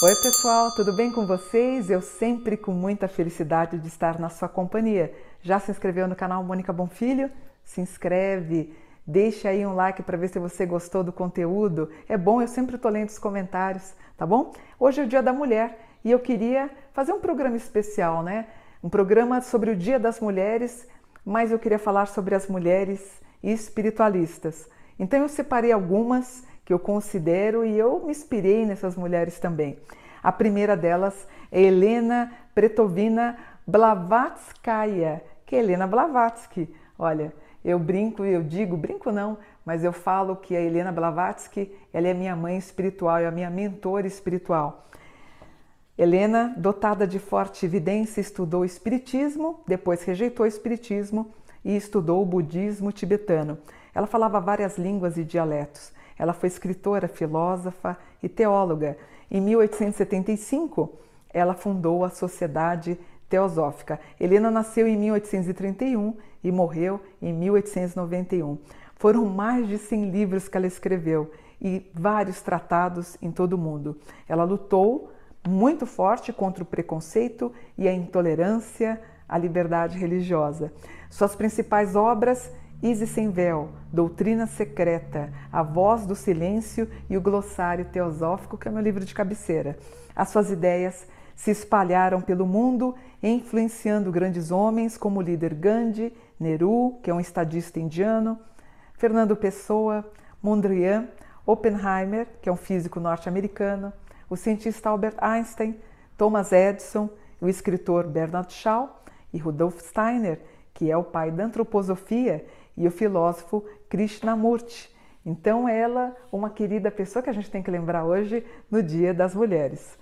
Oi, pessoal, tudo bem com vocês? Eu sempre com muita felicidade de estar na sua companhia. Já se inscreveu no canal Mônica Bonfilho? Se inscreve, deixa aí um like para ver se você gostou do conteúdo. É bom, eu sempre estou lendo os comentários, tá bom? Hoje é o Dia da Mulher e eu queria fazer um programa especial, né? Um programa sobre o Dia das Mulheres, mas eu queria falar sobre as mulheres espiritualistas. Então eu separei algumas que eu considero e eu me inspirei nessas mulheres também. A primeira delas é Helena Pretovina Blavatskaya, que é Helena Blavatsky. Olha, eu brinco e eu digo, brinco não, mas eu falo que a Helena Blavatsky, ela é minha mãe espiritual, é a minha mentora espiritual. Helena, dotada de forte evidência, estudou espiritismo, depois rejeitou o espiritismo e estudou o budismo tibetano. Ela falava várias línguas e dialetos. Ela foi escritora, filósofa e teóloga. Em 1875, ela fundou a Sociedade Teosófica. Helena nasceu em 1831 e morreu em 1891. Foram mais de 100 livros que ela escreveu e vários tratados em todo o mundo. Ela lutou muito forte contra o preconceito e a intolerância à liberdade religiosa. Suas principais obras Isis sem véu, Doutrina Secreta, A Voz do Silêncio e o Glossário Teosófico, que é meu livro de cabeceira. As suas ideias se espalharam pelo mundo, influenciando grandes homens como o líder Gandhi, Nehru, que é um estadista indiano, Fernando Pessoa, Mondrian, Oppenheimer, que é um físico norte-americano, o cientista Albert Einstein, Thomas Edison, o escritor Bernard Shaw e Rudolf Steiner, que é o pai da antroposofia e o filósofo Krishnamurti. Então, ela, uma querida pessoa que a gente tem que lembrar hoje no Dia das Mulheres.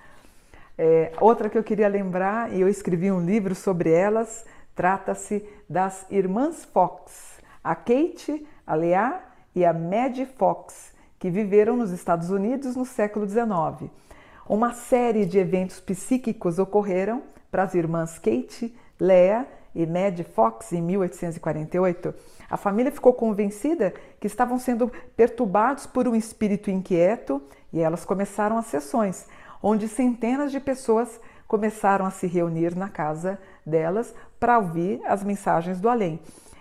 É, outra que eu queria lembrar, e eu escrevi um livro sobre elas, trata-se das Irmãs Fox, a Kate, a Leah e a Maddie Fox, que viveram nos Estados Unidos no século XIX. Uma série de eventos psíquicos ocorreram para as irmãs Kate, Leah e Maddie Fox em 1848 a família ficou convencida que estavam sendo perturbados por um espírito inquieto e elas começaram as sessões, onde centenas de pessoas começaram a se reunir na casa delas para ouvir as mensagens do além.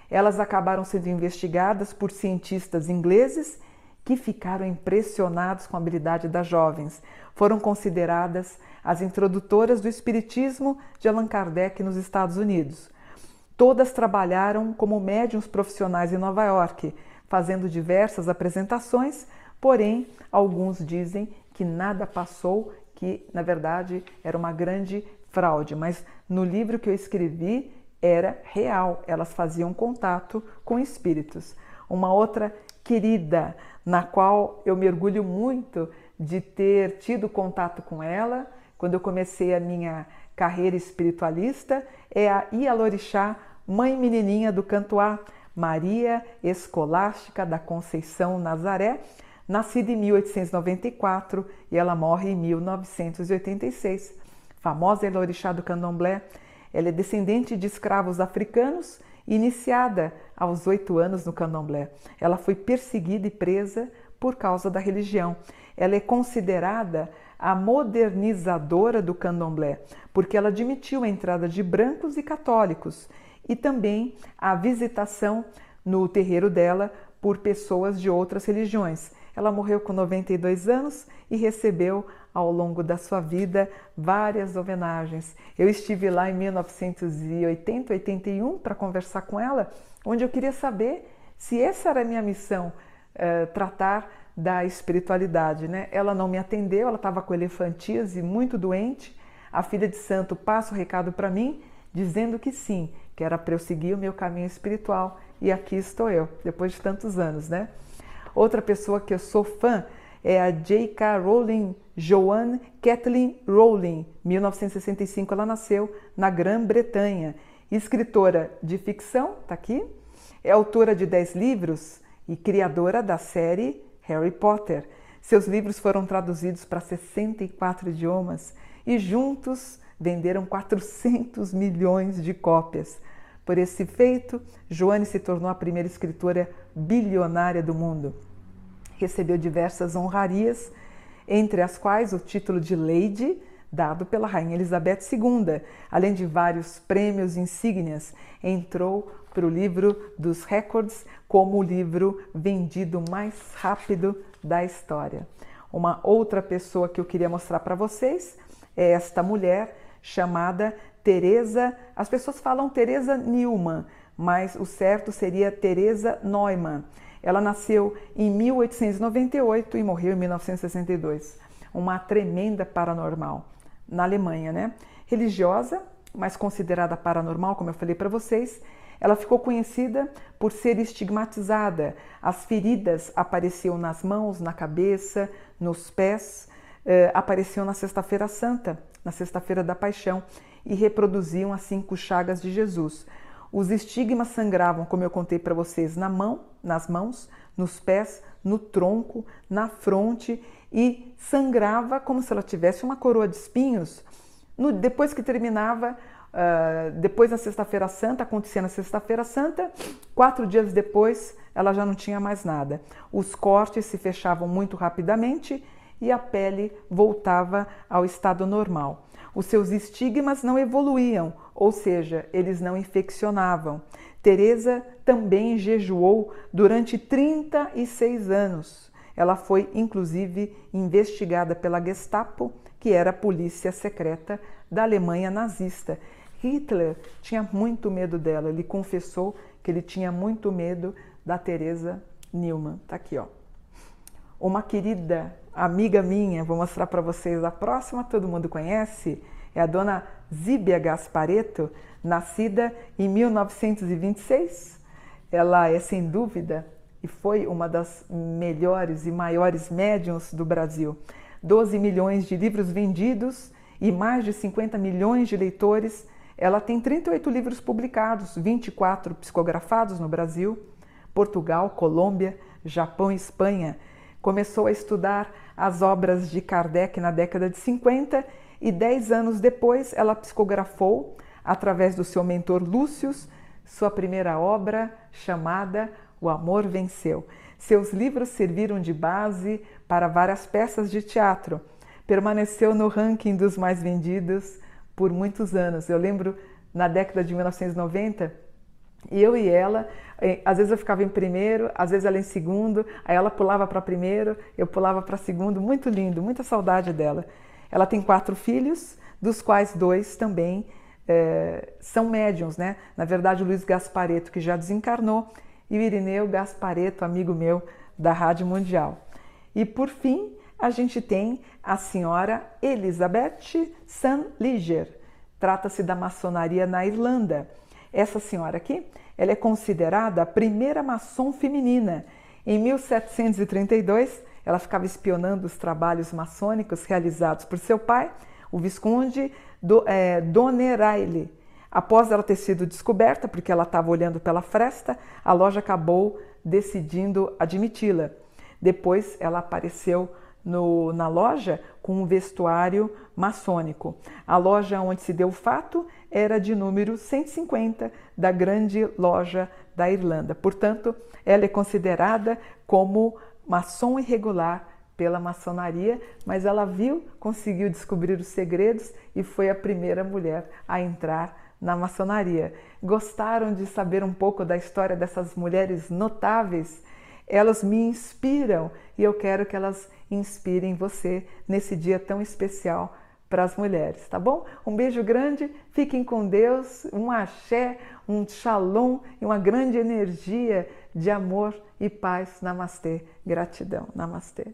Elas acabaram sendo investigadas por cientistas ingleses que ficaram impressionados com a habilidade das jovens. Foram consideradas as introdutoras do espiritismo de Allan Kardec nos Estados Unidos. Todas trabalharam como médiums profissionais em Nova York, fazendo diversas apresentações, porém, alguns dizem que nada passou, que na verdade era uma grande fraude, mas no livro que eu escrevi era real, elas faziam contato com espíritos. Uma outra querida, na qual eu mergulho muito de ter tido contato com ela, quando eu comecei a minha carreira espiritualista é a Ialorixá, mãe menininha do Cantuá, Maria Escolástica da Conceição Nazaré, nascida em 1894 e ela morre em 1986. Famosa Elorixá do Candomblé, ela é descendente de escravos africanos iniciada aos oito anos no candomblé. Ela foi perseguida e presa por causa da religião. Ela é considerada a modernizadora do candomblé, porque ela admitiu a entrada de brancos e católicos e também a visitação no terreiro dela por pessoas de outras religiões. Ela morreu com 92 anos e recebeu ao longo da sua vida várias homenagens. Eu estive lá em 1980, 81 para conversar com ela, onde eu queria saber se essa era a minha missão, eh, tratar da espiritualidade. Né? Ela não me atendeu, ela estava com elefantíase, muito doente. A filha de santo passa o recado para mim, dizendo que sim, que era para eu seguir o meu caminho espiritual. E aqui estou eu, depois de tantos anos, né? Outra pessoa que eu sou fã é a J.K. Rowling Joanne Kathleen Rowling, 1965 ela nasceu na Grã-Bretanha, escritora de ficção, tá aqui, é autora de 10 livros e criadora da série Harry Potter. Seus livros foram traduzidos para 64 idiomas e juntos venderam 400 milhões de cópias. Por esse feito, Joane se tornou a primeira escritora bilionária do mundo. Recebeu diversas honrarias, entre as quais o título de Lady, dado pela Rainha Elizabeth II, além de vários prêmios insígnias. Entrou para o livro dos recordes como o livro vendido mais rápido da história. Uma outra pessoa que eu queria mostrar para vocês é esta mulher chamada Teresa. As pessoas falam Teresa Newman, mas o certo seria Teresa Neumann. Ela nasceu em 1898 e morreu em 1962. Uma tremenda paranormal na Alemanha, né? Religiosa, mas considerada paranormal, como eu falei para vocês, ela ficou conhecida por ser estigmatizada. As feridas apareciam nas mãos, na cabeça, nos pés, eh, apareciam na Sexta-feira Santa, na Sexta-feira da Paixão, e reproduziam as cinco chagas de Jesus. Os estigmas sangravam, como eu contei para vocês, na mão, nas mãos, nos pés, no tronco, na fronte e sangrava como se ela tivesse uma coroa de espinhos. No, depois que terminava, uh, depois da Sexta-feira Santa, acontecia na Sexta-feira Santa, quatro dias depois ela já não tinha mais nada. Os cortes se fechavam muito rapidamente e a pele voltava ao estado normal. Os seus estigmas não evoluíam, ou seja, eles não infeccionavam. Teresa também jejuou durante 36 anos. Ela foi inclusive investigada pela Gestapo, que era a polícia secreta da Alemanha nazista. Hitler tinha muito medo dela. Ele confessou que ele tinha muito medo da Teresa Newman. Tá aqui, ó. Uma querida amiga minha, vou mostrar para vocês a próxima, todo mundo conhece, é a dona Zíbia Gaspareto, nascida em 1926. Ela é sem dúvida e foi uma das melhores e maiores médiums do Brasil. 12 milhões de livros vendidos e mais de 50 milhões de leitores. Ela tem 38 livros publicados, 24 psicografados no Brasil, Portugal, Colômbia, Japão e Espanha. Começou a estudar as obras de Kardec na década de 50 e 10 anos depois ela psicografou através do seu mentor Lúcius, sua primeira obra chamada O Amor Venceu. Seus livros serviram de base para várias peças de teatro. Permaneceu no ranking dos mais vendidos por muitos anos. Eu lembro na década de 1990, eu e ela, às vezes eu ficava em primeiro, às vezes ela em segundo, aí ela pulava para primeiro, eu pulava para segundo, muito lindo, muita saudade dela. Ela tem quatro filhos, dos quais dois também é, são médiums, né? Na verdade, o Luiz Gaspareto, que já desencarnou, e o Irineu Gaspareto, amigo meu da Rádio Mundial. E por fim, a gente tem a senhora Elizabeth St. Leger. Trata-se da maçonaria na Irlanda. Essa senhora aqui, ela é considerada a primeira maçom feminina. Em 1732, ela ficava espionando os trabalhos maçônicos realizados por seu pai, o Visconde do, é. Após ela ter sido descoberta, porque ela estava olhando pela fresta, a loja acabou decidindo admiti-la. Depois ela apareceu no, na loja com um vestuário maçônico. A loja onde se deu o fato era de número 150 da grande loja da Irlanda. Portanto, ela é considerada como maçom irregular pela maçonaria, mas ela viu, conseguiu descobrir os segredos e foi a primeira mulher a entrar na maçonaria. Gostaram de saber um pouco da história dessas mulheres notáveis? Elas me inspiram e eu quero que elas inspirem você nesse dia tão especial para as mulheres, tá bom? Um beijo grande, fiquem com Deus, um axé, um shalom e uma grande energia de amor e paz. Namastê. Gratidão. Namastê.